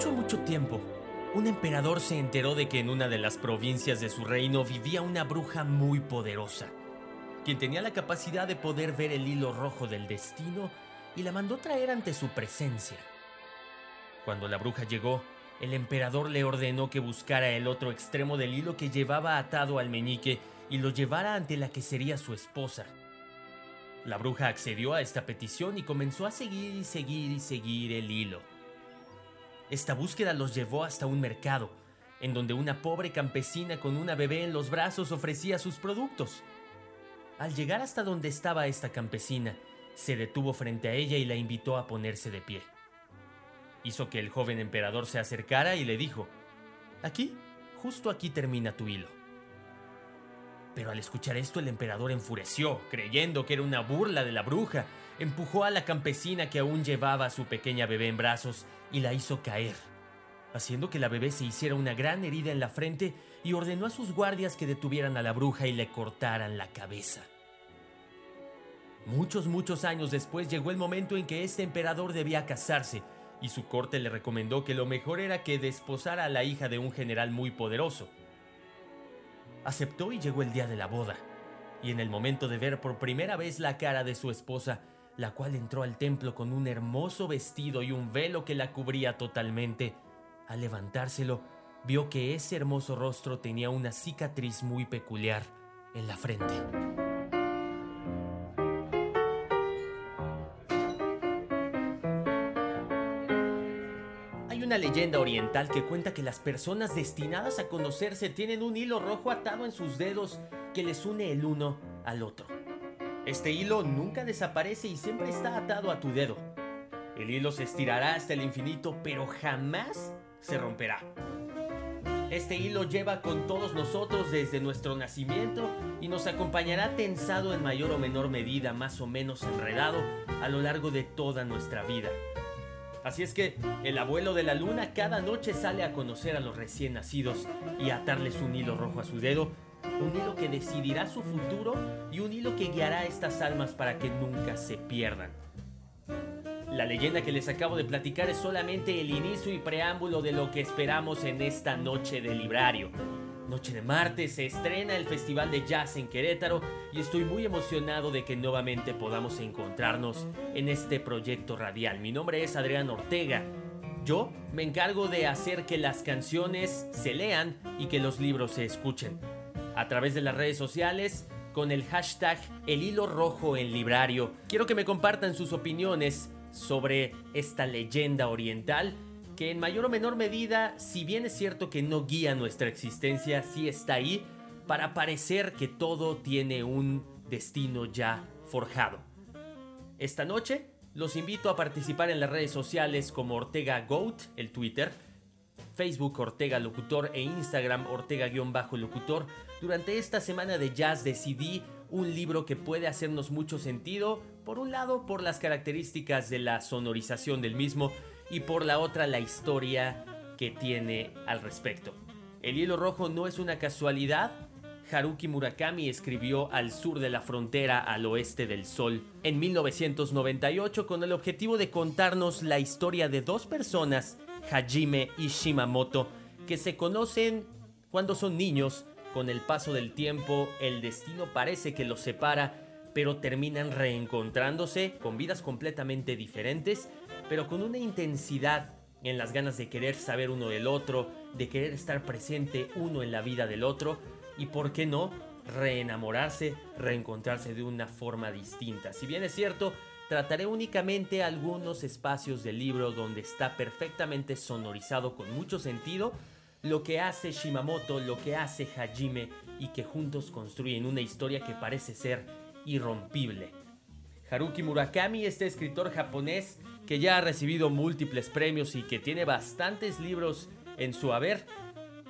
Mucho, mucho tiempo, un emperador se enteró de que en una de las provincias de su reino vivía una bruja muy poderosa, quien tenía la capacidad de poder ver el hilo rojo del destino y la mandó traer ante su presencia. Cuando la bruja llegó, el emperador le ordenó que buscara el otro extremo del hilo que llevaba atado al meñique y lo llevara ante la que sería su esposa. La bruja accedió a esta petición y comenzó a seguir y seguir y seguir el hilo. Esta búsqueda los llevó hasta un mercado, en donde una pobre campesina con una bebé en los brazos ofrecía sus productos. Al llegar hasta donde estaba esta campesina, se detuvo frente a ella y la invitó a ponerse de pie. Hizo que el joven emperador se acercara y le dijo, Aquí, justo aquí termina tu hilo. Pero al escuchar esto el emperador enfureció, creyendo que era una burla de la bruja, empujó a la campesina que aún llevaba a su pequeña bebé en brazos y la hizo caer, haciendo que la bebé se hiciera una gran herida en la frente y ordenó a sus guardias que detuvieran a la bruja y le cortaran la cabeza. Muchos, muchos años después llegó el momento en que este emperador debía casarse, y su corte le recomendó que lo mejor era que desposara a la hija de un general muy poderoso. Aceptó y llegó el día de la boda, y en el momento de ver por primera vez la cara de su esposa, la cual entró al templo con un hermoso vestido y un velo que la cubría totalmente. Al levantárselo, vio que ese hermoso rostro tenía una cicatriz muy peculiar en la frente. Hay una leyenda oriental que cuenta que las personas destinadas a conocerse tienen un hilo rojo atado en sus dedos que les une el uno al otro. Este hilo nunca desaparece y siempre está atado a tu dedo. El hilo se estirará hasta el infinito, pero jamás se romperá. Este hilo lleva con todos nosotros desde nuestro nacimiento y nos acompañará tensado en mayor o menor medida, más o menos enredado, a lo largo de toda nuestra vida. Así es que el abuelo de la luna cada noche sale a conocer a los recién nacidos y atarles un hilo rojo a su dedo un hilo que decidirá su futuro y un hilo que guiará a estas almas para que nunca se pierdan. La leyenda que les acabo de platicar es solamente el inicio y preámbulo de lo que esperamos en esta noche de librario. Noche de martes se estrena el Festival de Jazz en Querétaro y estoy muy emocionado de que nuevamente podamos encontrarnos en este proyecto radial. Mi nombre es Adrián Ortega. Yo me encargo de hacer que las canciones se lean y que los libros se escuchen a través de las redes sociales con el hashtag El Hilo Rojo en Librario. Quiero que me compartan sus opiniones sobre esta leyenda oriental que en mayor o menor medida, si bien es cierto que no guía nuestra existencia, sí está ahí para parecer que todo tiene un destino ya forjado. Esta noche los invito a participar en las redes sociales como Ortega Goat, el Twitter, Facebook Ortega Locutor e Instagram Ortega-Locutor. Durante esta semana de jazz decidí un libro que puede hacernos mucho sentido, por un lado por las características de la sonorización del mismo y por la otra la historia que tiene al respecto. El hilo rojo no es una casualidad, Haruki Murakami escribió Al sur de la frontera al oeste del sol en 1998 con el objetivo de contarnos la historia de dos personas, Hajime y Shimamoto, que se conocen cuando son niños. Con el paso del tiempo, el destino parece que los separa, pero terminan reencontrándose con vidas completamente diferentes, pero con una intensidad en las ganas de querer saber uno del otro, de querer estar presente uno en la vida del otro y, por qué no, reenamorarse, reencontrarse de una forma distinta. Si bien es cierto, trataré únicamente algunos espacios del libro donde está perfectamente sonorizado con mucho sentido lo que hace Shimamoto, lo que hace Hajime y que juntos construyen una historia que parece ser irrompible. Haruki Murakami, este escritor japonés que ya ha recibido múltiples premios y que tiene bastantes libros en su haber,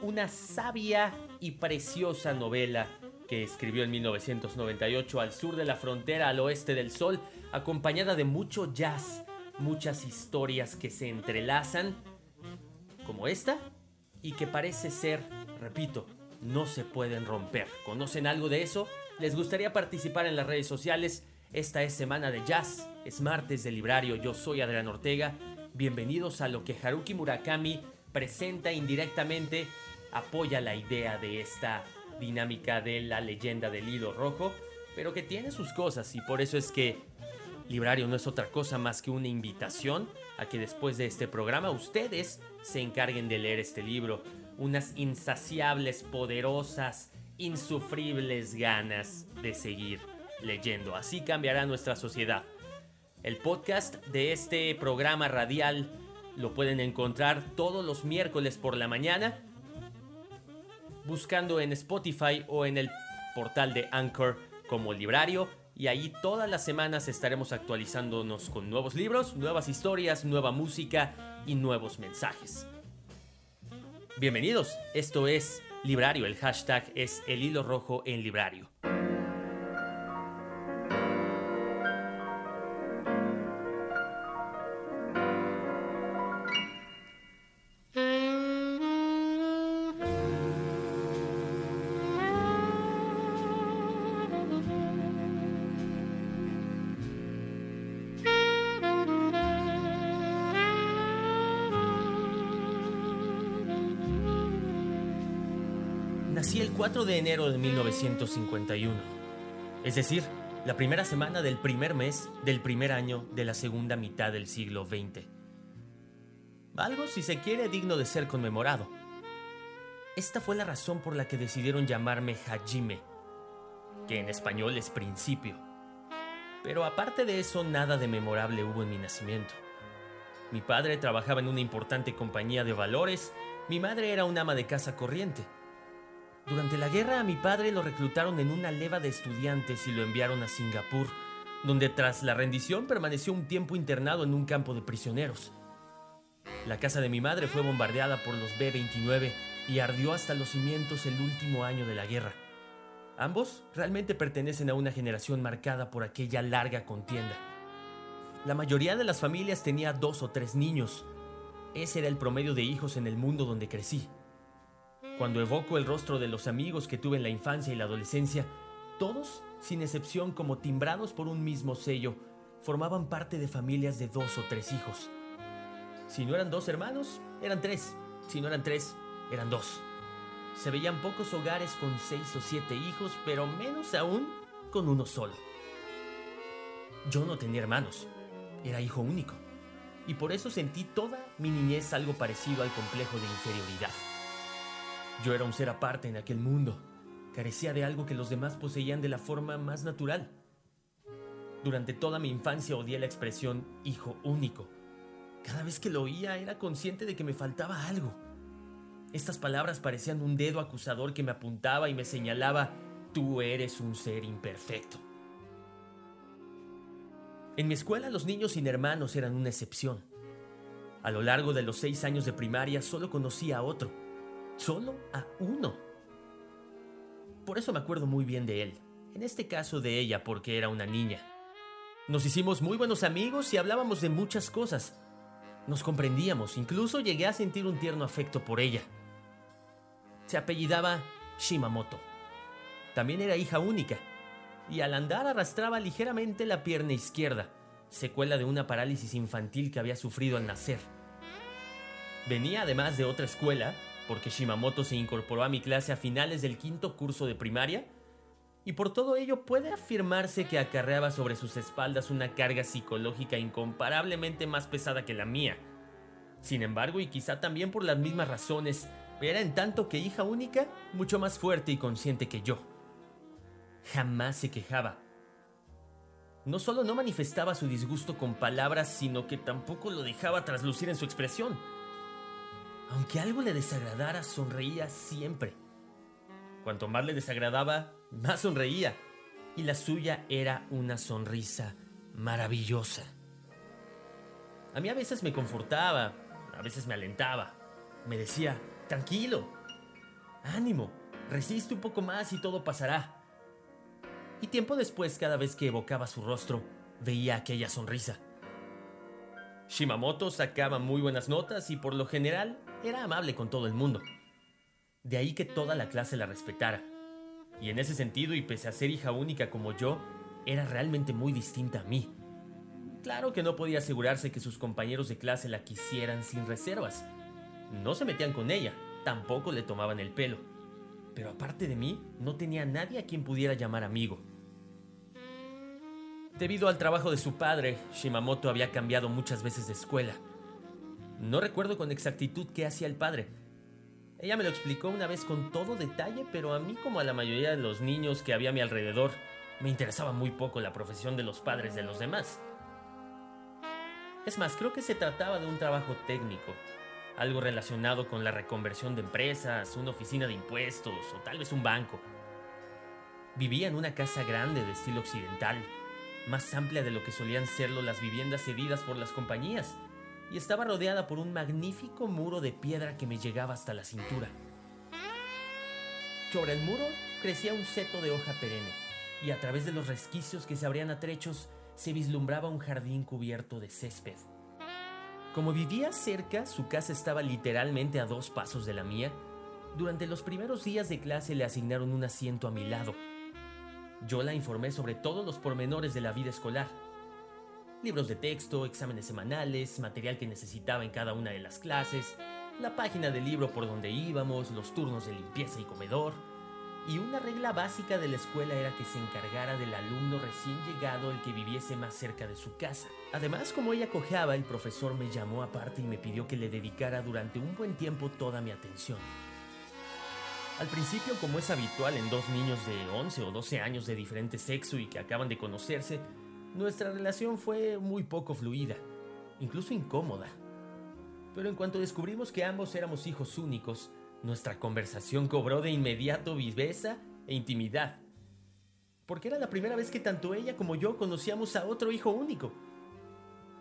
una sabia y preciosa novela que escribió en 1998 al sur de la frontera al oeste del sol, acompañada de mucho jazz, muchas historias que se entrelazan, como esta, y que parece ser, repito, no se pueden romper. ¿Conocen algo de eso? ¿Les gustaría participar en las redes sociales? Esta es Semana de Jazz, es martes de librario, yo soy Adrián Ortega. Bienvenidos a lo que Haruki Murakami presenta indirectamente apoya la idea de esta dinámica de la leyenda del hilo rojo, pero que tiene sus cosas y por eso es que Librario no es otra cosa más que una invitación a que después de este programa ustedes se encarguen de leer este libro, unas insaciables, poderosas, insufribles ganas de seguir leyendo. Así cambiará nuestra sociedad. El podcast de este programa radial lo pueden encontrar todos los miércoles por la mañana buscando en Spotify o en el portal de Anchor como librario y ahí todas las semanas estaremos actualizándonos con nuevos libros, nuevas historias, nueva música y nuevos mensajes. Bienvenidos, esto es Librario, el hashtag es el hilo rojo en Librario. 4 de enero de 1951, es decir, la primera semana del primer mes del primer año de la segunda mitad del siglo XX. Algo, si se quiere, digno de ser conmemorado. Esta fue la razón por la que decidieron llamarme Hajime, que en español es principio. Pero aparte de eso, nada de memorable hubo en mi nacimiento. Mi padre trabajaba en una importante compañía de valores, mi madre era una ama de casa corriente. Durante la guerra a mi padre lo reclutaron en una leva de estudiantes y lo enviaron a Singapur, donde tras la rendición permaneció un tiempo internado en un campo de prisioneros. La casa de mi madre fue bombardeada por los B-29 y ardió hasta los cimientos el último año de la guerra. Ambos realmente pertenecen a una generación marcada por aquella larga contienda. La mayoría de las familias tenía dos o tres niños. Ese era el promedio de hijos en el mundo donde crecí. Cuando evoco el rostro de los amigos que tuve en la infancia y la adolescencia, todos, sin excepción como timbrados por un mismo sello, formaban parte de familias de dos o tres hijos. Si no eran dos hermanos, eran tres. Si no eran tres, eran dos. Se veían pocos hogares con seis o siete hijos, pero menos aún con uno solo. Yo no tenía hermanos, era hijo único, y por eso sentí toda mi niñez algo parecido al complejo de inferioridad. Yo era un ser aparte en aquel mundo. Carecía de algo que los demás poseían de la forma más natural. Durante toda mi infancia odié la expresión hijo único. Cada vez que lo oía era consciente de que me faltaba algo. Estas palabras parecían un dedo acusador que me apuntaba y me señalaba, tú eres un ser imperfecto. En mi escuela los niños sin hermanos eran una excepción. A lo largo de los seis años de primaria solo conocí a otro solo a uno. Por eso me acuerdo muy bien de él. en este caso de ella porque era una niña. Nos hicimos muy buenos amigos y hablábamos de muchas cosas. Nos comprendíamos, incluso llegué a sentir un tierno afecto por ella. Se apellidaba Shimamoto. También era hija única, y al andar arrastraba ligeramente la pierna izquierda, secuela de una parálisis infantil que había sufrido al nacer. Venía además de otra escuela, porque Shimamoto se incorporó a mi clase a finales del quinto curso de primaria, y por todo ello puede afirmarse que acarreaba sobre sus espaldas una carga psicológica incomparablemente más pesada que la mía. Sin embargo, y quizá también por las mismas razones, era en tanto que hija única, mucho más fuerte y consciente que yo. Jamás se quejaba. No solo no manifestaba su disgusto con palabras, sino que tampoco lo dejaba traslucir en su expresión. Aunque algo le desagradara, sonreía siempre. Cuanto más le desagradaba, más sonreía. Y la suya era una sonrisa maravillosa. A mí a veces me confortaba, a veces me alentaba. Me decía, tranquilo, ánimo, resiste un poco más y todo pasará. Y tiempo después, cada vez que evocaba su rostro, veía aquella sonrisa. Shimamoto sacaba muy buenas notas y por lo general era amable con todo el mundo. De ahí que toda la clase la respetara. Y en ese sentido, y pese a ser hija única como yo, era realmente muy distinta a mí. Claro que no podía asegurarse que sus compañeros de clase la quisieran sin reservas. No se metían con ella, tampoco le tomaban el pelo. Pero aparte de mí, no tenía nadie a quien pudiera llamar amigo. Debido al trabajo de su padre, Shimamoto había cambiado muchas veces de escuela. No recuerdo con exactitud qué hacía el padre. Ella me lo explicó una vez con todo detalle, pero a mí como a la mayoría de los niños que había a mi alrededor, me interesaba muy poco la profesión de los padres de los demás. Es más, creo que se trataba de un trabajo técnico, algo relacionado con la reconversión de empresas, una oficina de impuestos o tal vez un banco. Vivía en una casa grande de estilo occidental, más amplia de lo que solían serlo las viviendas cedidas por las compañías, y estaba rodeada por un magnífico muro de piedra que me llegaba hasta la cintura. Sobre el muro crecía un seto de hoja perenne, y a través de los resquicios que se abrían a trechos se vislumbraba un jardín cubierto de césped. Como vivía cerca, su casa estaba literalmente a dos pasos de la mía. Durante los primeros días de clase le asignaron un asiento a mi lado. Yo la informé sobre todos los pormenores de la vida escolar. Libros de texto, exámenes semanales, material que necesitaba en cada una de las clases, la página del libro por donde íbamos, los turnos de limpieza y comedor. Y una regla básica de la escuela era que se encargara del alumno recién llegado el que viviese más cerca de su casa. Además, como ella cojeaba, el profesor me llamó aparte y me pidió que le dedicara durante un buen tiempo toda mi atención. Al principio, como es habitual en dos niños de 11 o 12 años de diferente sexo y que acaban de conocerse, nuestra relación fue muy poco fluida, incluso incómoda. Pero en cuanto descubrimos que ambos éramos hijos únicos, nuestra conversación cobró de inmediato viveza e intimidad. Porque era la primera vez que tanto ella como yo conocíamos a otro hijo único.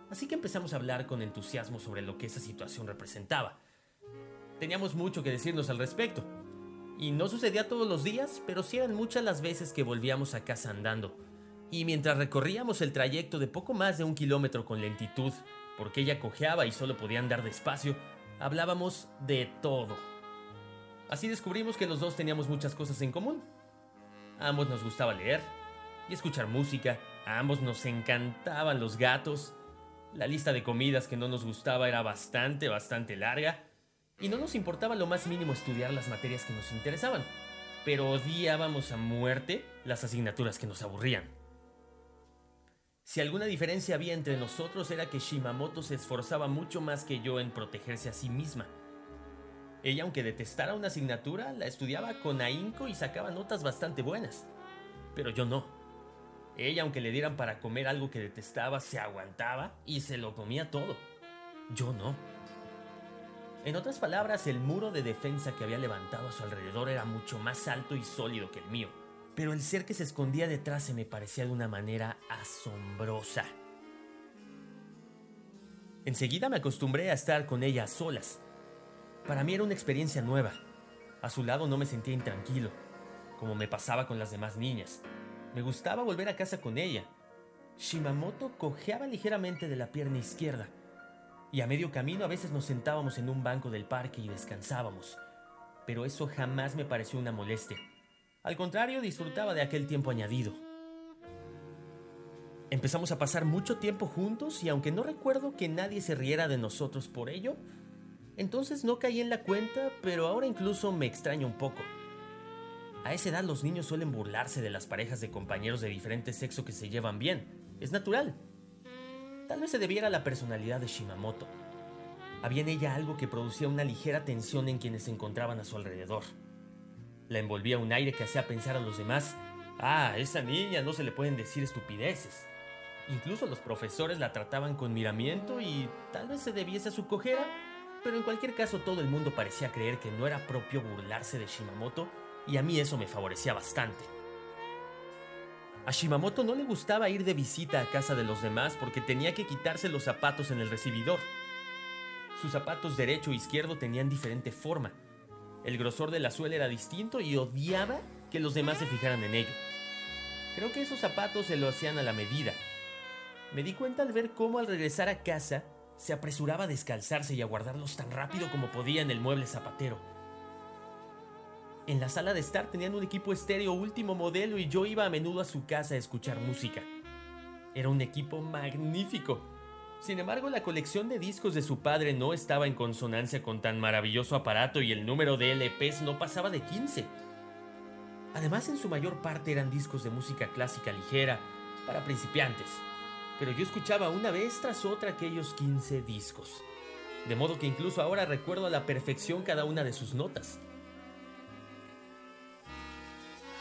Así que empezamos a hablar con entusiasmo sobre lo que esa situación representaba. Teníamos mucho que decirnos al respecto y no sucedía todos los días, pero sí eran muchas las veces que volvíamos a casa andando. Y mientras recorríamos el trayecto de poco más de un kilómetro con lentitud, porque ella cojeaba y solo podía andar despacio, hablábamos de todo. Así descubrimos que los dos teníamos muchas cosas en común. A ambos nos gustaba leer y escuchar música, a ambos nos encantaban los gatos, la lista de comidas que no nos gustaba era bastante, bastante larga, y no nos importaba lo más mínimo estudiar las materias que nos interesaban, pero odiábamos a muerte las asignaturas que nos aburrían. Si alguna diferencia había entre nosotros era que Shimamoto se esforzaba mucho más que yo en protegerse a sí misma. Ella, aunque detestara una asignatura, la estudiaba con ahínco y sacaba notas bastante buenas. Pero yo no. Ella, aunque le dieran para comer algo que detestaba, se aguantaba y se lo comía todo. Yo no. En otras palabras, el muro de defensa que había levantado a su alrededor era mucho más alto y sólido que el mío, pero el ser que se escondía detrás se me parecía de una manera asombrosa. Enseguida me acostumbré a estar con ella a solas. Para mí era una experiencia nueva. A su lado no me sentía intranquilo, como me pasaba con las demás niñas. Me gustaba volver a casa con ella. Shimamoto cojeaba ligeramente de la pierna izquierda, y a medio camino a veces nos sentábamos en un banco del parque y descansábamos. Pero eso jamás me pareció una molestia. Al contrario, disfrutaba de aquel tiempo añadido. Empezamos a pasar mucho tiempo juntos y aunque no recuerdo que nadie se riera de nosotros por ello, entonces no caí en la cuenta, pero ahora incluso me extraña un poco. A esa edad los niños suelen burlarse de las parejas de compañeros de diferente sexo que se llevan bien. Es natural. Tal vez se debiera a la personalidad de Shimamoto. Había en ella algo que producía una ligera tensión en quienes se encontraban a su alrededor. La envolvía un aire que hacía pensar a los demás, ah, esa niña no se le pueden decir estupideces. Incluso los profesores la trataban con miramiento y tal vez se debiese a su cojera, pero en cualquier caso todo el mundo parecía creer que no era propio burlarse de Shimamoto y a mí eso me favorecía bastante. A Shimamoto no le gustaba ir de visita a casa de los demás porque tenía que quitarse los zapatos en el recibidor. Sus zapatos derecho e izquierdo tenían diferente forma. El grosor de la suela era distinto y odiaba que los demás se fijaran en ello. Creo que esos zapatos se lo hacían a la medida. Me di cuenta al ver cómo al regresar a casa se apresuraba a descalzarse y a guardarlos tan rápido como podía en el mueble zapatero. En la sala de estar tenían un equipo estéreo último modelo y yo iba a menudo a su casa a escuchar música. Era un equipo magnífico. Sin embargo, la colección de discos de su padre no estaba en consonancia con tan maravilloso aparato y el número de LPs no pasaba de 15. Además, en su mayor parte eran discos de música clásica ligera, para principiantes. Pero yo escuchaba una vez tras otra aquellos 15 discos. De modo que incluso ahora recuerdo a la perfección cada una de sus notas.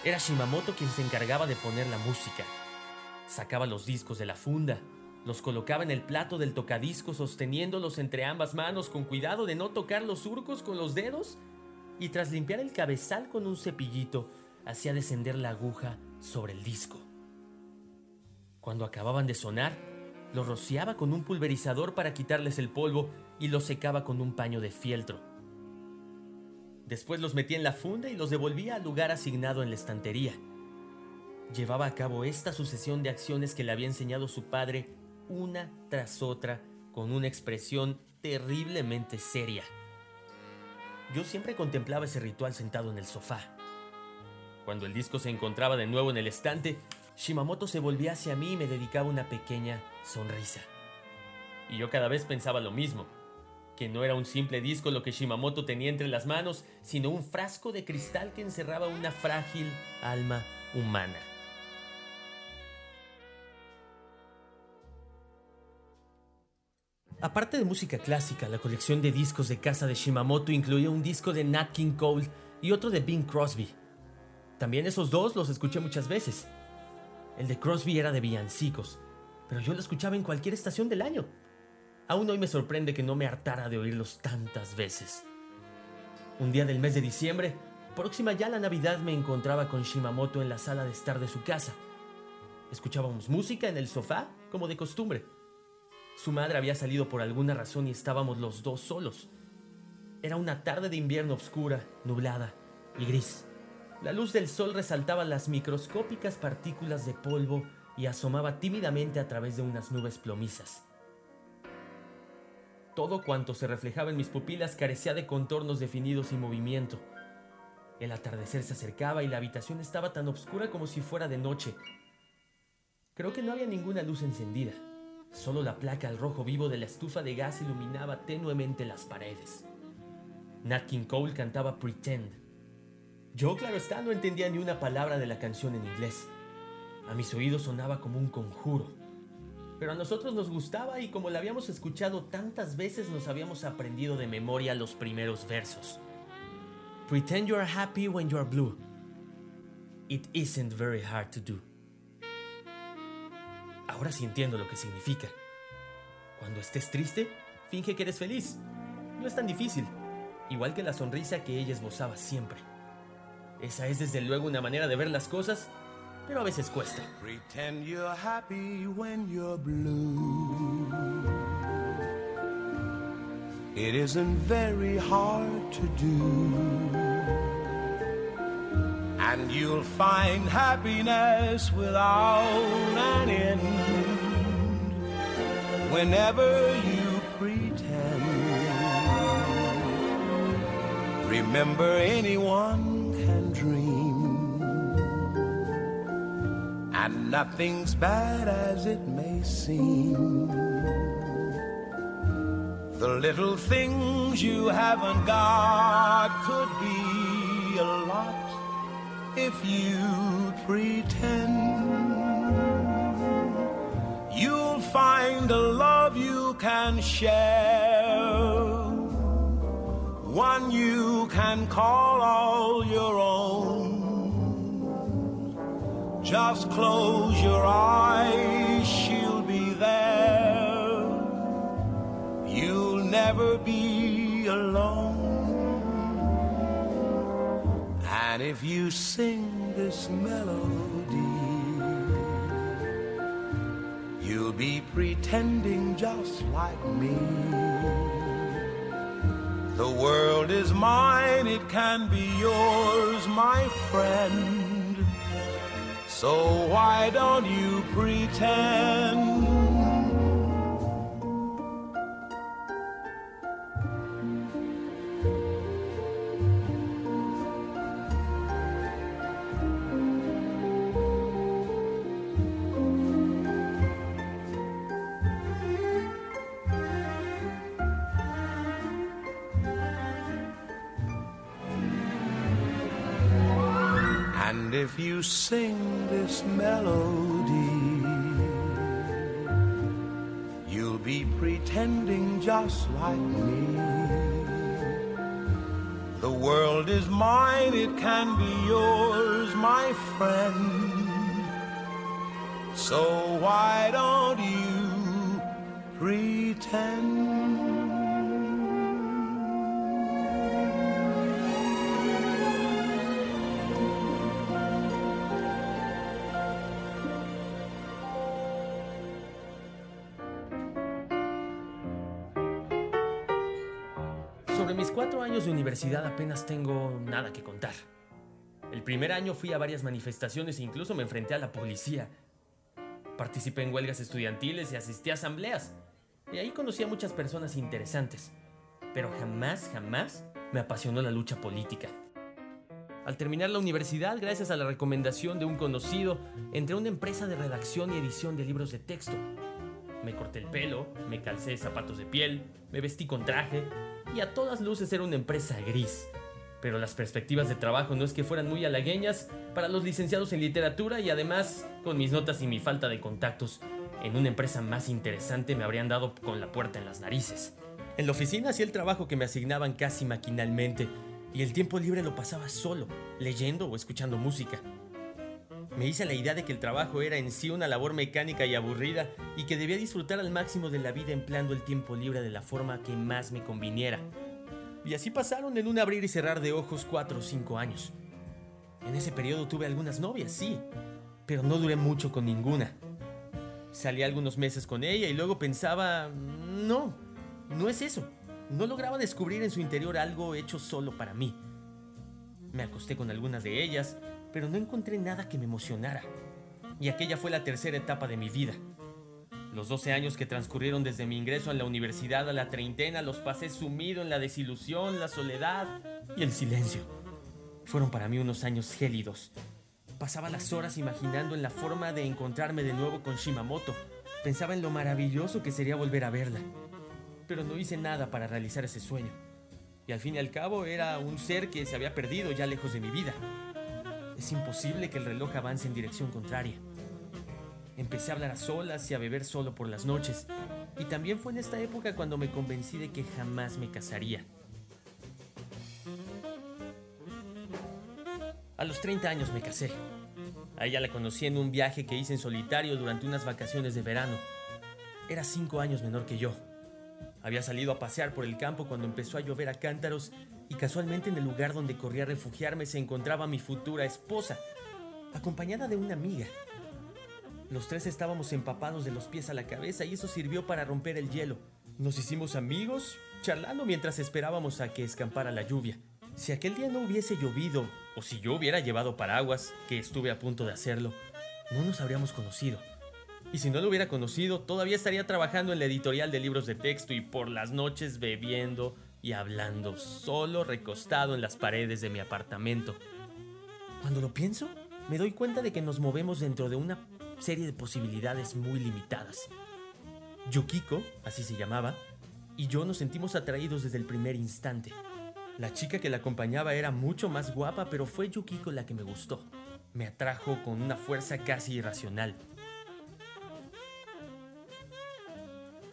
Era Shimamoto quien se encargaba de poner la música. Sacaba los discos de la funda, los colocaba en el plato del tocadiscos sosteniéndolos entre ambas manos con cuidado de no tocar los surcos con los dedos y tras limpiar el cabezal con un cepillito hacía descender la aguja sobre el disco. Cuando acababan de sonar, los rociaba con un pulverizador para quitarles el polvo y los secaba con un paño de fieltro. Después los metía en la funda y los devolvía al lugar asignado en la estantería. Llevaba a cabo esta sucesión de acciones que le había enseñado su padre una tras otra con una expresión terriblemente seria. Yo siempre contemplaba ese ritual sentado en el sofá. Cuando el disco se encontraba de nuevo en el estante, Shimamoto se volvía hacia mí y me dedicaba una pequeña sonrisa. Y yo cada vez pensaba lo mismo que no era un simple disco lo que Shimamoto tenía entre las manos, sino un frasco de cristal que encerraba una frágil alma humana. Aparte de música clásica, la colección de discos de casa de Shimamoto incluía un disco de Nat King Cole y otro de Bing Crosby. También esos dos los escuché muchas veces. El de Crosby era de villancicos, pero yo lo escuchaba en cualquier estación del año. Aún hoy me sorprende que no me hartara de oírlos tantas veces. Un día del mes de diciembre, próxima ya la Navidad, me encontraba con Shimamoto en la sala de estar de su casa. Escuchábamos música en el sofá, como de costumbre. Su madre había salido por alguna razón y estábamos los dos solos. Era una tarde de invierno oscura, nublada y gris. La luz del sol resaltaba las microscópicas partículas de polvo y asomaba tímidamente a través de unas nubes plomizas. Todo cuanto se reflejaba en mis pupilas carecía de contornos definidos y movimiento. El atardecer se acercaba y la habitación estaba tan oscura como si fuera de noche. Creo que no había ninguna luz encendida. Solo la placa al rojo vivo de la estufa de gas iluminaba tenuemente las paredes. Nat King Cole cantaba Pretend. Yo, claro está, no entendía ni una palabra de la canción en inglés. A mis oídos sonaba como un conjuro pero a nosotros nos gustaba y como la habíamos escuchado tantas veces nos habíamos aprendido de memoria los primeros versos. Pretend you are happy when you are blue. It isn't very hard to do. Ahora sí entiendo lo que significa. Cuando estés triste, finge que eres feliz. No es tan difícil, igual que la sonrisa que ella esbozaba siempre. Esa es desde luego una manera de ver las cosas pero a veces cuesta. Pretend you're happy when you're blue. It isn't very hard to do. And you'll find happiness without an end whenever you pretend. Remember, anyone can dream, and nothing's bad as it may seem. The little things you haven't got could be a lot if you pretend. You'll find a love you can share, one you can call all your own. Just close your eyes, she'll be there you'll never be alone. And if you sing this melody, you'll be pretending just like me. The world is mine, it can be yours, my friend. So why don't you pretend? If you sing this melody, you'll be pretending just like me. The world is mine, it can be yours, my friend. So why don't you pretend? De universidad apenas tengo nada que contar. El primer año fui a varias manifestaciones e incluso me enfrenté a la policía. Participé en huelgas estudiantiles y asistí a asambleas. Y ahí conocí a muchas personas interesantes. Pero jamás, jamás me apasionó la lucha política. Al terminar la universidad, gracias a la recomendación de un conocido, entré a una empresa de redacción y edición de libros de texto. Me corté el pelo, me calcé zapatos de piel, me vestí con traje y a todas luces era una empresa gris. Pero las perspectivas de trabajo no es que fueran muy halagueñas para los licenciados en literatura y además, con mis notas y mi falta de contactos, en una empresa más interesante me habrían dado con la puerta en las narices. En la oficina hacía el trabajo que me asignaban casi maquinalmente y el tiempo libre lo pasaba solo, leyendo o escuchando música. Me hice la idea de que el trabajo era en sí una labor mecánica y aburrida y que debía disfrutar al máximo de la vida empleando el tiempo libre de la forma que más me conviniera. Y así pasaron en un abrir y cerrar de ojos cuatro o cinco años. En ese periodo tuve algunas novias, sí, pero no duré mucho con ninguna. Salí algunos meses con ella y luego pensaba, no, no es eso. No lograba descubrir en su interior algo hecho solo para mí. Me acosté con algunas de ellas, pero no encontré nada que me emocionara. Y aquella fue la tercera etapa de mi vida. Los 12 años que transcurrieron desde mi ingreso a la universidad a la treintena los pasé sumido en la desilusión, la soledad y el silencio. Fueron para mí unos años gélidos. Pasaba las horas imaginando en la forma de encontrarme de nuevo con Shimamoto. Pensaba en lo maravilloso que sería volver a verla. Pero no hice nada para realizar ese sueño. Y al fin y al cabo era un ser que se había perdido ya lejos de mi vida. Es imposible que el reloj avance en dirección contraria. Empecé a hablar a solas y a beber solo por las noches. Y también fue en esta época cuando me convencí de que jamás me casaría. A los 30 años me casé. A ella la conocí en un viaje que hice en solitario durante unas vacaciones de verano. Era cinco años menor que yo. Había salido a pasear por el campo cuando empezó a llover a cántaros y casualmente en el lugar donde corría a refugiarme se encontraba mi futura esposa, acompañada de una amiga. Los tres estábamos empapados de los pies a la cabeza y eso sirvió para romper el hielo. Nos hicimos amigos, charlando mientras esperábamos a que escampara la lluvia. Si aquel día no hubiese llovido, o si yo hubiera llevado paraguas, que estuve a punto de hacerlo, no nos habríamos conocido. Y si no lo hubiera conocido, todavía estaría trabajando en la editorial de libros de texto y por las noches bebiendo y hablando, solo recostado en las paredes de mi apartamento. Cuando lo pienso, me doy cuenta de que nos movemos dentro de una serie de posibilidades muy limitadas. Yukiko, así se llamaba, y yo nos sentimos atraídos desde el primer instante. La chica que la acompañaba era mucho más guapa, pero fue Yukiko la que me gustó. Me atrajo con una fuerza casi irracional.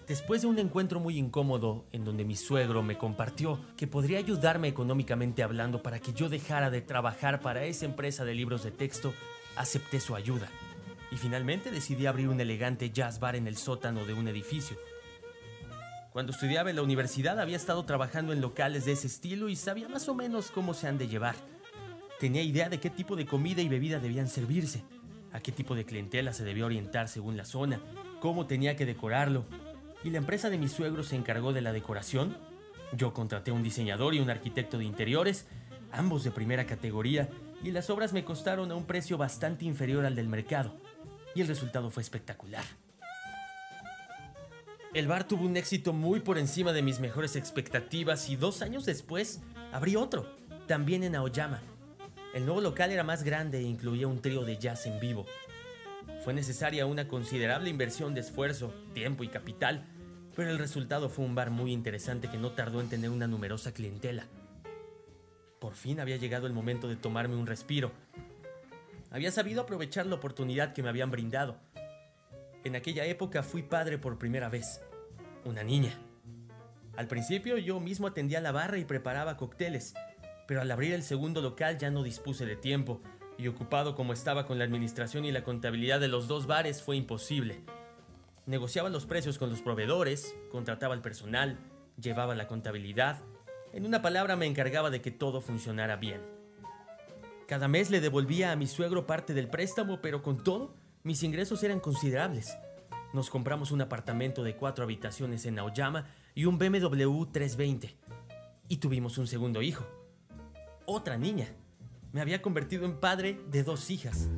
Después de un encuentro muy incómodo en donde mi suegro me compartió que podría ayudarme económicamente hablando para que yo dejara de trabajar para esa empresa de libros de texto, acepté su ayuda y finalmente decidí abrir un elegante jazz bar en el sótano de un edificio. Cuando estudiaba en la universidad había estado trabajando en locales de ese estilo y sabía más o menos cómo se han de llevar. Tenía idea de qué tipo de comida y bebida debían servirse, a qué tipo de clientela se debía orientar según la zona, cómo tenía que decorarlo y la empresa de mi suegro se encargó de la decoración. Yo contraté un diseñador y un arquitecto de interiores, ambos de primera categoría, y las obras me costaron a un precio bastante inferior al del mercado, y el resultado fue espectacular. El bar tuvo un éxito muy por encima de mis mejores expectativas y dos años después abrí otro, también en Aoyama. El nuevo local era más grande e incluía un trío de jazz en vivo. Fue necesaria una considerable inversión de esfuerzo, tiempo y capital, pero el resultado fue un bar muy interesante que no tardó en tener una numerosa clientela. Por fin había llegado el momento de tomarme un respiro. Había sabido aprovechar la oportunidad que me habían brindado. En aquella época fui padre por primera vez, una niña. Al principio yo mismo atendía la barra y preparaba cócteles, pero al abrir el segundo local ya no dispuse de tiempo, y ocupado como estaba con la administración y la contabilidad de los dos bares fue imposible negociaba los precios con los proveedores, contrataba al personal, llevaba la contabilidad, en una palabra me encargaba de que todo funcionara bien. Cada mes le devolvía a mi suegro parte del préstamo, pero con todo, mis ingresos eran considerables. Nos compramos un apartamento de cuatro habitaciones en Aoyama y un BMW 320. Y tuvimos un segundo hijo. Otra niña. Me había convertido en padre de dos hijas.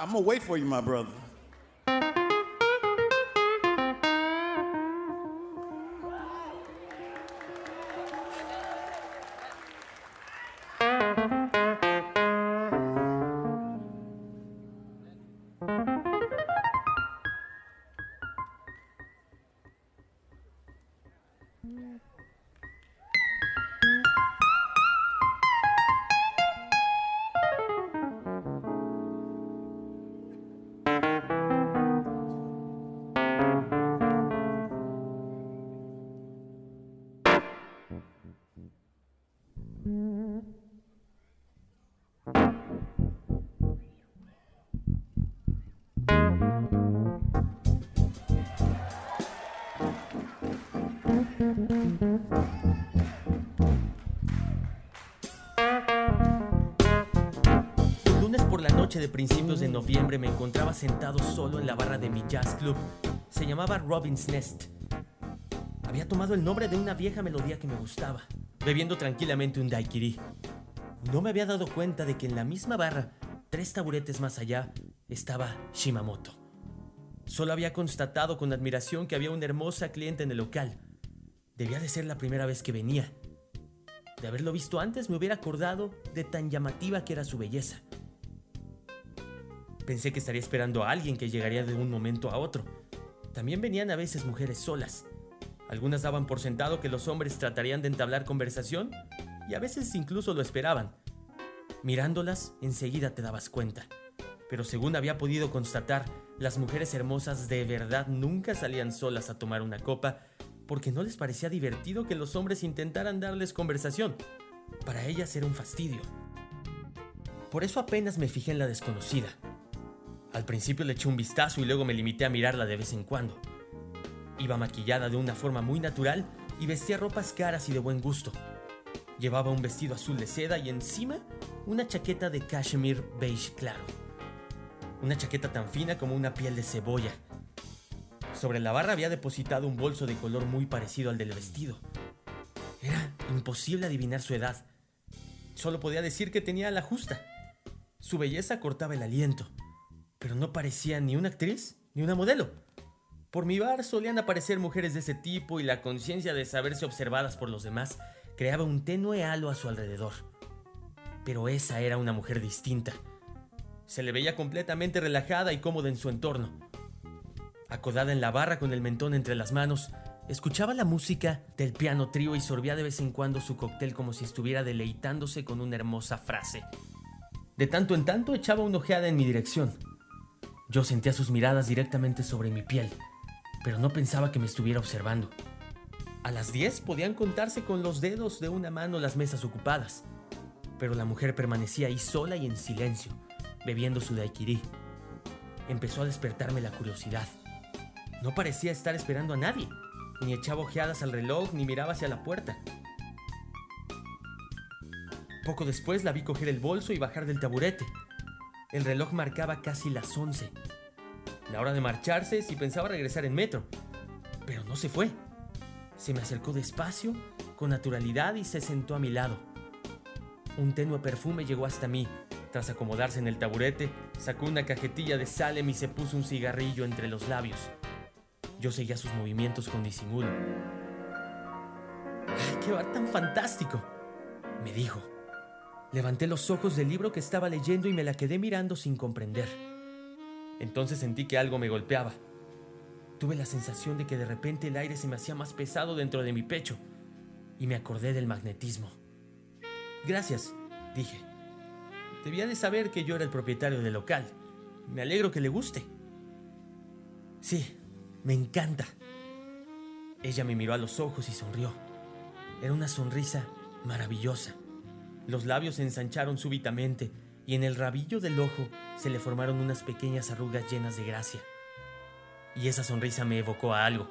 I'm gonna wait for you, my brother. Noche de principios de noviembre me encontraba sentado solo en la barra de mi jazz club. Se llamaba Robin's Nest. Había tomado el nombre de una vieja melodía que me gustaba, bebiendo tranquilamente un daiquiri. No me había dado cuenta de que en la misma barra, tres taburetes más allá, estaba Shimamoto. Solo había constatado con admiración que había una hermosa cliente en el local. Debía de ser la primera vez que venía. De haberlo visto antes me hubiera acordado de tan llamativa que era su belleza. Pensé que estaría esperando a alguien que llegaría de un momento a otro. También venían a veces mujeres solas. Algunas daban por sentado que los hombres tratarían de entablar conversación y a veces incluso lo esperaban. Mirándolas, enseguida te dabas cuenta. Pero según había podido constatar, las mujeres hermosas de verdad nunca salían solas a tomar una copa porque no les parecía divertido que los hombres intentaran darles conversación. Para ellas era un fastidio. Por eso apenas me fijé en la desconocida. Al principio le eché un vistazo y luego me limité a mirarla de vez en cuando. Iba maquillada de una forma muy natural y vestía ropas caras y de buen gusto. Llevaba un vestido azul de seda y encima una chaqueta de cashmere beige claro. Una chaqueta tan fina como una piel de cebolla. Sobre la barra había depositado un bolso de color muy parecido al del vestido. Era imposible adivinar su edad. Solo podía decir que tenía la justa. Su belleza cortaba el aliento, pero no parecía ni una actriz ni una modelo. Por mi bar solían aparecer mujeres de ese tipo y la conciencia de saberse observadas por los demás creaba un tenue halo a su alrededor. Pero esa era una mujer distinta. Se le veía completamente relajada y cómoda en su entorno. Acodada en la barra con el mentón entre las manos, escuchaba la música del piano trío y sorbía de vez en cuando su cóctel como si estuviera deleitándose con una hermosa frase. De tanto en tanto echaba una ojeada en mi dirección. Yo sentía sus miradas directamente sobre mi piel, pero no pensaba que me estuviera observando. A las 10 podían contarse con los dedos de una mano las mesas ocupadas, pero la mujer permanecía ahí sola y en silencio, bebiendo su daiquiri. Empezó a despertarme la curiosidad. No parecía estar esperando a nadie, ni echaba ojeadas al reloj ni miraba hacia la puerta. Poco después la vi coger el bolso y bajar del taburete. El reloj marcaba casi las 11. La hora de marcharse si pensaba regresar en metro. Pero no se fue. Se me acercó despacio, con naturalidad y se sentó a mi lado. Un tenue perfume llegó hasta mí. Tras acomodarse en el taburete, sacó una cajetilla de Salem y se puso un cigarrillo entre los labios. Yo seguía sus movimientos con disimulo. ¡Ay, qué bar tan fantástico! me dijo. Levanté los ojos del libro que estaba leyendo y me la quedé mirando sin comprender. Entonces sentí que algo me golpeaba. Tuve la sensación de que de repente el aire se me hacía más pesado dentro de mi pecho y me acordé del magnetismo. Gracias, dije. Debía de saber que yo era el propietario del local. Me alegro que le guste. Sí, me encanta. Ella me miró a los ojos y sonrió. Era una sonrisa maravillosa. Los labios se ensancharon súbitamente y en el rabillo del ojo se le formaron unas pequeñas arrugas llenas de gracia. Y esa sonrisa me evocó a algo.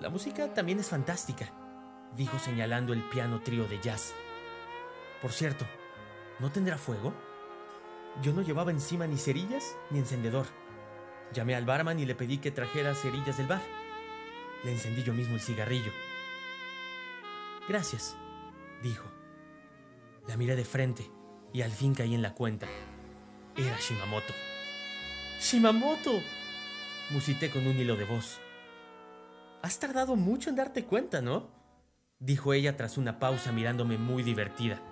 La música también es fantástica, dijo señalando el piano trío de jazz. Por cierto, ¿no tendrá fuego? Yo no llevaba encima ni cerillas ni encendedor. Llamé al barman y le pedí que trajera cerillas del bar. Le encendí yo mismo el cigarrillo. Gracias, dijo. La miré de frente y al fin caí en la cuenta. Era Shimamoto. ¡Shimamoto! Musité con un hilo de voz. Has tardado mucho en darte cuenta, ¿no? Dijo ella tras una pausa mirándome muy divertida.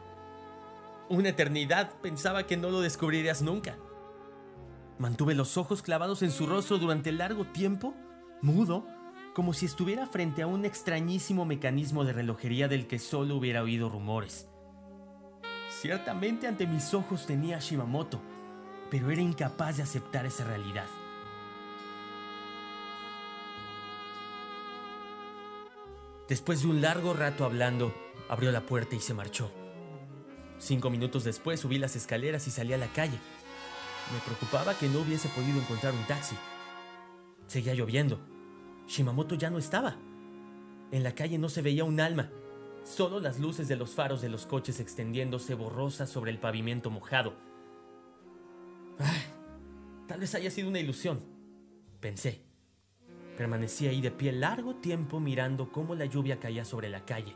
Una eternidad pensaba que no lo descubrirías nunca. Mantuve los ojos clavados en su rostro durante largo tiempo, mudo, como si estuviera frente a un extrañísimo mecanismo de relojería del que solo hubiera oído rumores. Ciertamente ante mis ojos tenía a Shimamoto, pero era incapaz de aceptar esa realidad. Después de un largo rato hablando, abrió la puerta y se marchó. Cinco minutos después subí las escaleras y salí a la calle. Me preocupaba que no hubiese podido encontrar un taxi. Seguía lloviendo. Shimamoto ya no estaba. En la calle no se veía un alma, solo las luces de los faros de los coches extendiéndose borrosas sobre el pavimento mojado. tal vez haya sido una ilusión, pensé. Permanecí ahí de pie largo tiempo mirando cómo la lluvia caía sobre la calle.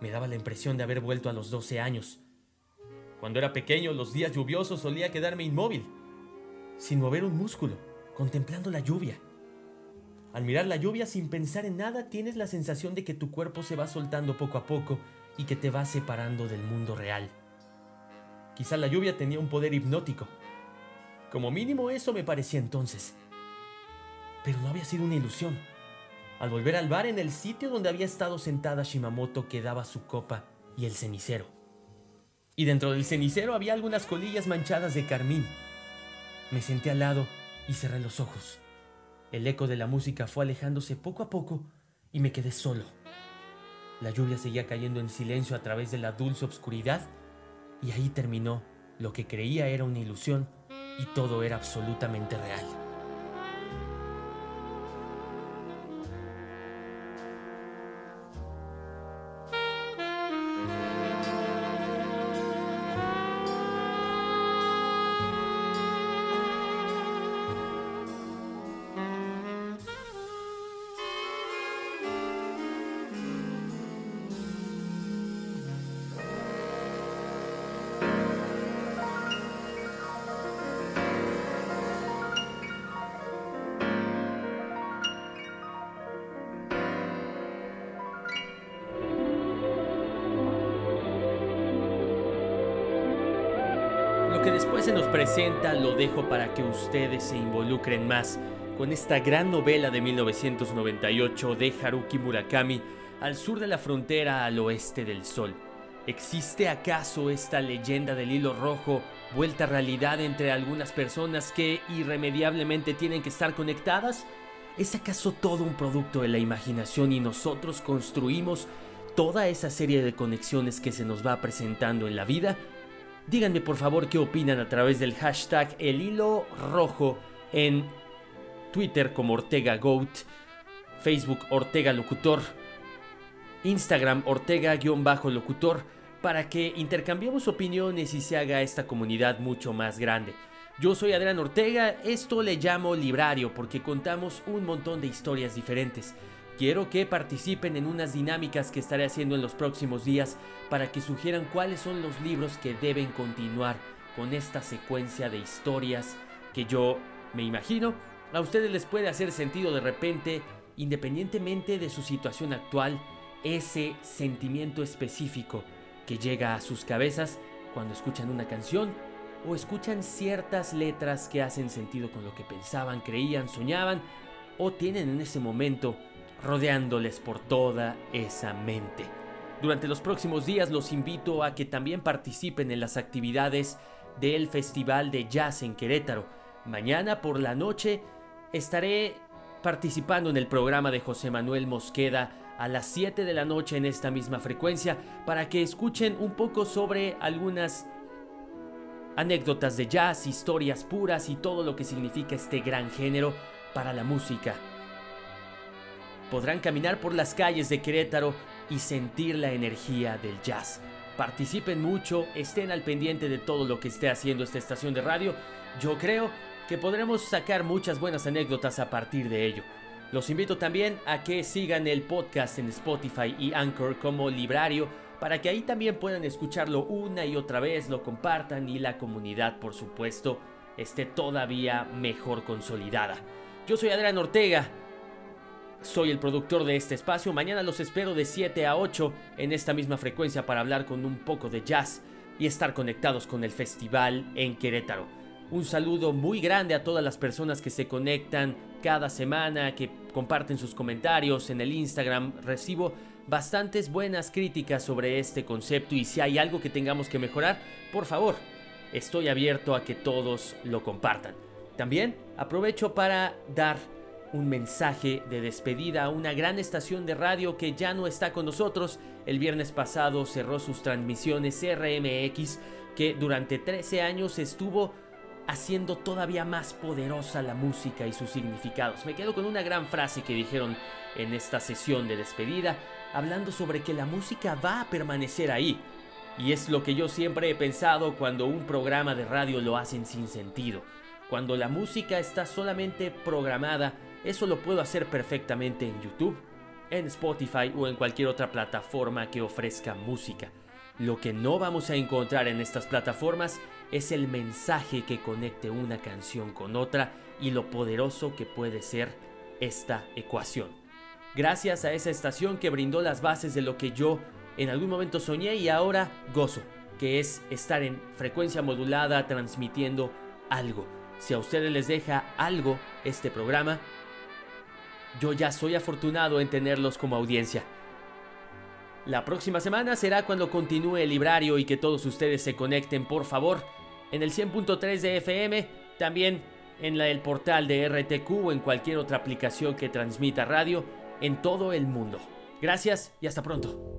Me daba la impresión de haber vuelto a los 12 años. Cuando era pequeño, los días lluviosos solía quedarme inmóvil, sin mover un músculo, contemplando la lluvia. Al mirar la lluvia sin pensar en nada, tienes la sensación de que tu cuerpo se va soltando poco a poco y que te va separando del mundo real. Quizá la lluvia tenía un poder hipnótico. Como mínimo eso me parecía entonces. Pero no había sido una ilusión. Al volver al bar en el sitio donde había estado sentada Shimamoto quedaba su copa y el cenicero. Y dentro del cenicero había algunas colillas manchadas de carmín. Me senté al lado y cerré los ojos. El eco de la música fue alejándose poco a poco y me quedé solo. La lluvia seguía cayendo en silencio a través de la dulce obscuridad y ahí terminó lo que creía era una ilusión y todo era absolutamente real. Después se nos presenta lo dejo para que ustedes se involucren más con esta gran novela de 1998 de Haruki Murakami al sur de la frontera al oeste del sol. ¿Existe acaso esta leyenda del hilo rojo vuelta a realidad entre algunas personas que irremediablemente tienen que estar conectadas? ¿Es acaso todo un producto de la imaginación y nosotros construimos toda esa serie de conexiones que se nos va presentando en la vida? Díganme por favor qué opinan a través del hashtag el hilo rojo en Twitter como Ortega Goat, Facebook Ortega Locutor, Instagram Ortega-locutor para que intercambiemos opiniones y se haga esta comunidad mucho más grande. Yo soy Adrián Ortega, esto le llamo librario porque contamos un montón de historias diferentes. Quiero que participen en unas dinámicas que estaré haciendo en los próximos días para que sugieran cuáles son los libros que deben continuar con esta secuencia de historias que yo me imagino a ustedes les puede hacer sentido de repente, independientemente de su situación actual, ese sentimiento específico que llega a sus cabezas cuando escuchan una canción o escuchan ciertas letras que hacen sentido con lo que pensaban, creían, soñaban o tienen en ese momento rodeándoles por toda esa mente. Durante los próximos días los invito a que también participen en las actividades del Festival de Jazz en Querétaro. Mañana por la noche estaré participando en el programa de José Manuel Mosqueda a las 7 de la noche en esta misma frecuencia para que escuchen un poco sobre algunas anécdotas de jazz, historias puras y todo lo que significa este gran género para la música podrán caminar por las calles de Querétaro y sentir la energía del jazz. Participen mucho, estén al pendiente de todo lo que esté haciendo esta estación de radio. Yo creo que podremos sacar muchas buenas anécdotas a partir de ello. Los invito también a que sigan el podcast en Spotify y Anchor como Librario para que ahí también puedan escucharlo una y otra vez, lo compartan y la comunidad, por supuesto, esté todavía mejor consolidada. Yo soy Adrián Ortega, soy el productor de este espacio. Mañana los espero de 7 a 8 en esta misma frecuencia para hablar con un poco de jazz y estar conectados con el festival en Querétaro. Un saludo muy grande a todas las personas que se conectan cada semana, que comparten sus comentarios en el Instagram. Recibo bastantes buenas críticas sobre este concepto y si hay algo que tengamos que mejorar, por favor, estoy abierto a que todos lo compartan. También aprovecho para dar un mensaje de despedida a una gran estación de radio que ya no está con nosotros. El viernes pasado cerró sus transmisiones RMX que durante 13 años estuvo haciendo todavía más poderosa la música y sus significados. Me quedo con una gran frase que dijeron en esta sesión de despedida, hablando sobre que la música va a permanecer ahí. Y es lo que yo siempre he pensado cuando un programa de radio lo hacen sin sentido. Cuando la música está solamente programada eso lo puedo hacer perfectamente en YouTube, en Spotify o en cualquier otra plataforma que ofrezca música. Lo que no vamos a encontrar en estas plataformas es el mensaje que conecte una canción con otra y lo poderoso que puede ser esta ecuación. Gracias a esa estación que brindó las bases de lo que yo en algún momento soñé y ahora gozo, que es estar en frecuencia modulada transmitiendo algo. Si a ustedes les deja algo este programa, yo ya soy afortunado en tenerlos como audiencia. La próxima semana será cuando continúe el librario y que todos ustedes se conecten, por favor, en el 100.3 de FM, también en el portal de RTQ o en cualquier otra aplicación que transmita radio en todo el mundo. Gracias y hasta pronto.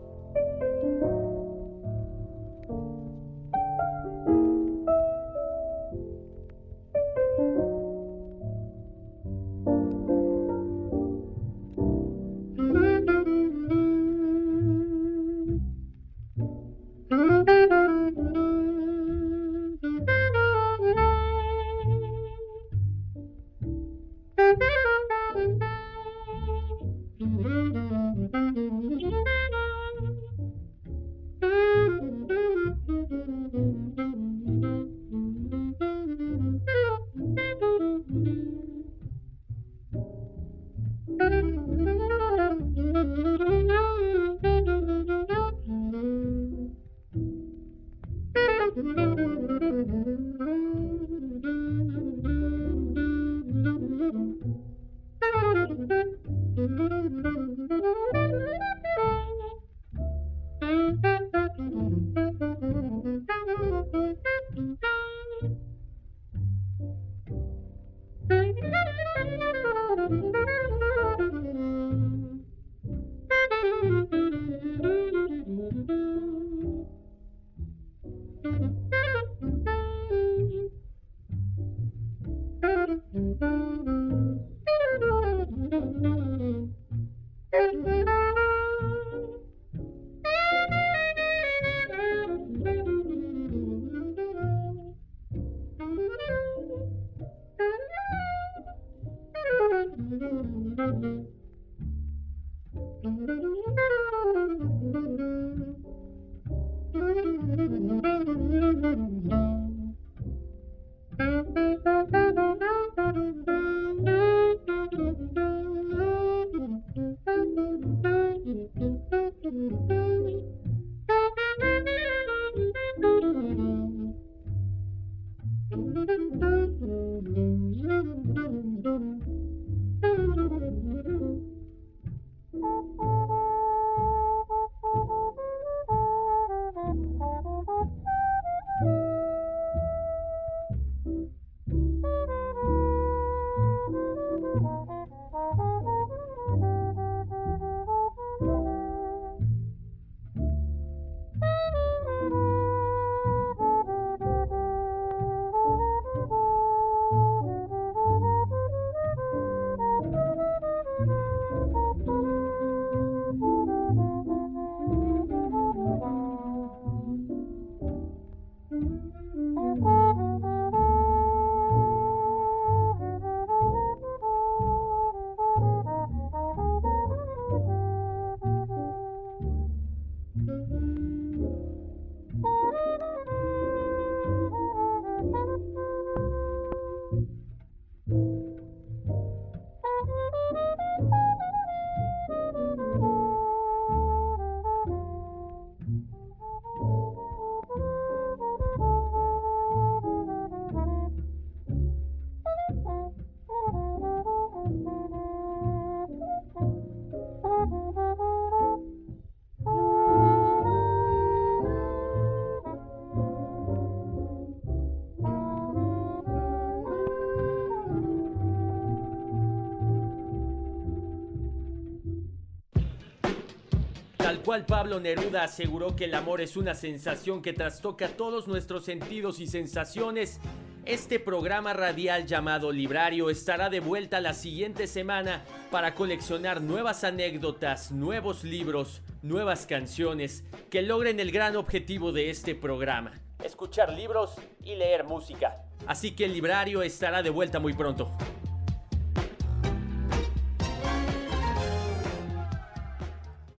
Cual Pablo Neruda aseguró que el amor es una sensación que trastoca todos nuestros sentidos y sensaciones, este programa radial llamado Librario estará de vuelta la siguiente semana para coleccionar nuevas anécdotas, nuevos libros, nuevas canciones que logren el gran objetivo de este programa, escuchar libros y leer música. Así que el Librario estará de vuelta muy pronto.